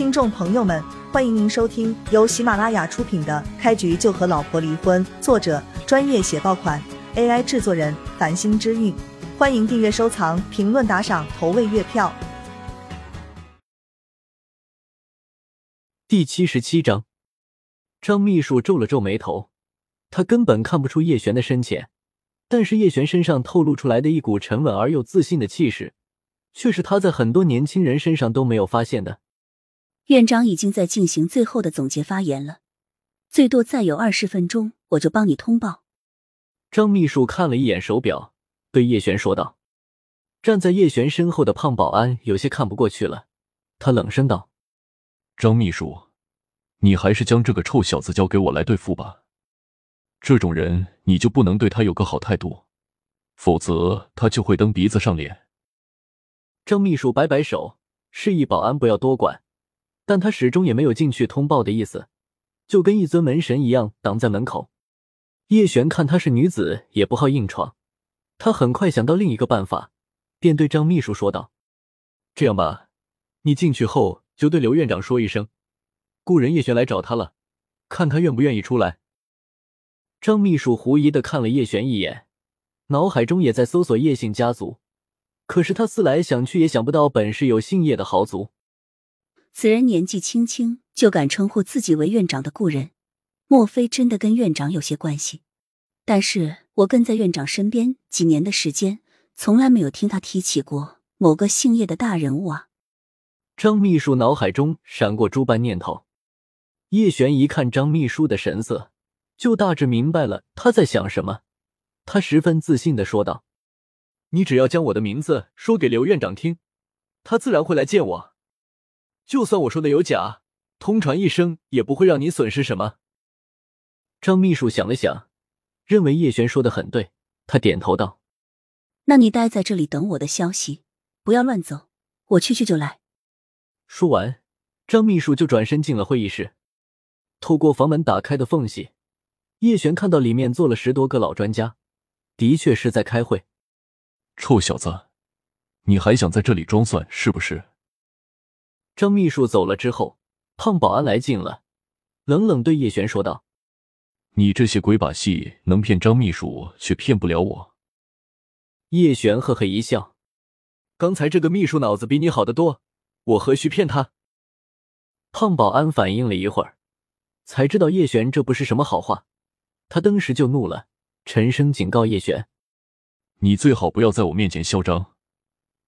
听众朋友们，欢迎您收听由喜马拉雅出品的《开局就和老婆离婚》，作者专业写爆款，AI 制作人繁星之韵。欢迎订阅、收藏、评论、打赏、投喂月票。第七十七章，张秘书皱了皱眉头，他根本看不出叶璇的深浅，但是叶璇身上透露出来的一股沉稳而又自信的气势，却是他在很多年轻人身上都没有发现的。院长已经在进行最后的总结发言了，最多再有二十分钟，我就帮你通报。张秘书看了一眼手表，对叶璇说道。站在叶璇身后的胖保安有些看不过去了，他冷声道：“张秘书，你还是将这个臭小子交给我来对付吧。这种人，你就不能对他有个好态度，否则他就会蹬鼻子上脸。”张秘书摆摆手，示意保安不要多管。但他始终也没有进去通报的意思，就跟一尊门神一样挡在门口。叶璇看她是女子，也不好硬闯，他很快想到另一个办法，便对张秘书说道：“这样吧，你进去后就对刘院长说一声，故人叶璇来找他了，看他愿不愿意出来。”张秘书狐疑的看了叶璇一眼，脑海中也在搜索叶姓家族，可是他思来想去也想不到本市有姓叶的豪族。此人年纪轻轻就敢称呼自己为院长的故人，莫非真的跟院长有些关系？但是我跟在院长身边几年的时间，从来没有听他提起过某个姓叶的大人物啊！张秘书脑海中闪过诸般念头。叶璇一看张秘书的神色，就大致明白了他在想什么。他十分自信的说道：“你只要将我的名字说给刘院长听，他自然会来见我。”就算我说的有假，通传一声也不会让你损失什么。张秘书想了想，认为叶璇说的很对，他点头道：“那你待在这里等我的消息，不要乱走，我去去就来。”说完，张秘书就转身进了会议室。透过房门打开的缝隙，叶璇看到里面坐了十多个老专家，的确是在开会。臭小子，你还想在这里装蒜是不是？张秘书走了之后，胖保安来劲了，冷冷对叶璇说道：“你这些鬼把戏能骗张秘书，却骗不了我。”叶璇呵呵一笑：“刚才这个秘书脑子比你好得多，我何须骗他？”胖保安反应了一会儿，才知道叶璇这不是什么好话，他当时就怒了，沉声警告叶璇：“你最好不要在我面前嚣张，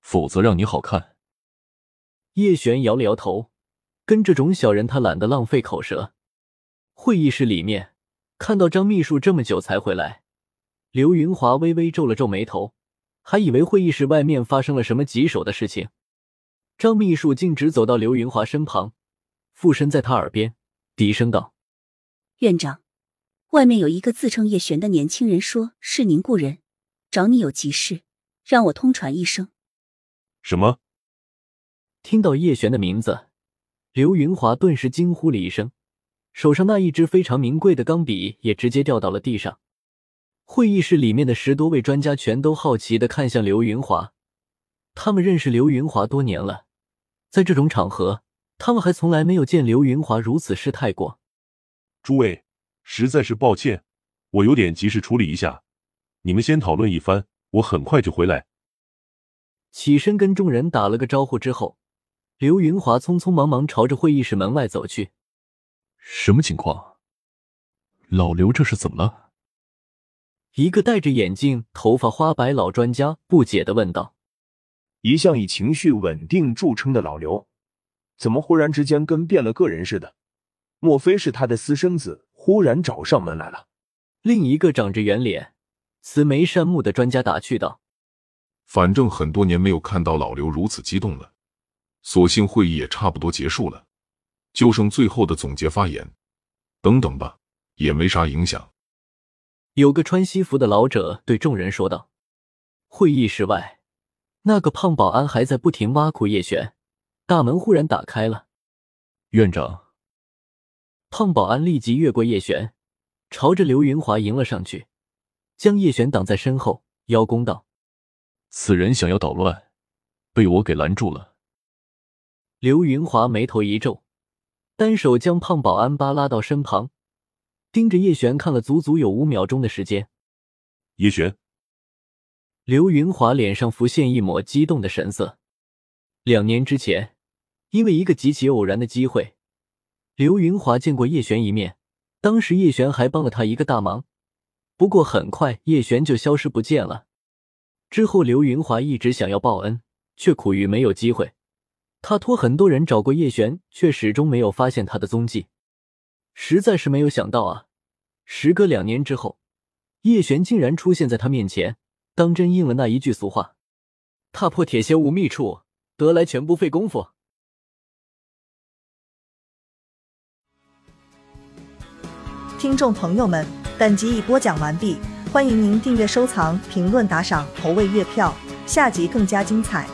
否则让你好看。”叶璇摇了摇头，跟这种小人，他懒得浪费口舌。会议室里面，看到张秘书这么久才回来，刘云华微微皱了皱眉头，还以为会议室外面发生了什么棘手的事情。张秘书径直走到刘云华身旁，附身在他耳边，低声道：“院长，外面有一个自称叶璇的年轻人，说是您故人，找你有急事，让我通传一声。”什么？听到叶璇的名字，刘云华顿时惊呼了一声，手上那一支非常名贵的钢笔也直接掉到了地上。会议室里面的十多位专家全都好奇的看向刘云华，他们认识刘云华多年了，在这种场合，他们还从来没有见刘云华如此失态过。诸位，实在是抱歉，我有点急事处理一下，你们先讨论一番，我很快就回来。起身跟众人打了个招呼之后。刘云华匆匆忙忙朝着会议室门外走去。什么情况？老刘这是怎么了？一个戴着眼镜、头发花白老专家不解的问道：“一向以情绪稳定著称的老刘，怎么忽然之间跟变了个人似的？莫非是他的私生子忽然找上门来了？”另一个长着圆脸、慈眉善目的专家打趣道：“反正很多年没有看到老刘如此激动了。”索性会议也差不多结束了，就剩最后的总结发言。等等吧，也没啥影响。有个穿西服的老者对众人说道。会议室外，那个胖保安还在不停挖苦叶璇。大门忽然打开了，院长。胖保安立即越过叶璇，朝着刘云华迎了上去，将叶璇挡在身后，邀功道：“此人想要捣乱，被我给拦住了。”刘云华眉头一皱，单手将胖保安巴拉到身旁，盯着叶璇看了足足有五秒钟的时间。叶璇，刘云华脸上浮现一抹激动的神色。两年之前，因为一个极其偶然的机会，刘云华见过叶璇一面。当时叶璇还帮了他一个大忙，不过很快叶璇就消失不见了。之后，刘云华一直想要报恩，却苦于没有机会。他托很多人找过叶璇，却始终没有发现他的踪迹。实在是没有想到啊！时隔两年之后，叶璇竟然出现在他面前，当真应了那一句俗话：“踏破铁鞋无觅处，得来全不费工夫。”听众朋友们，本集已播讲完毕，欢迎您订阅、收藏、评论、打赏、投喂月票，下集更加精彩。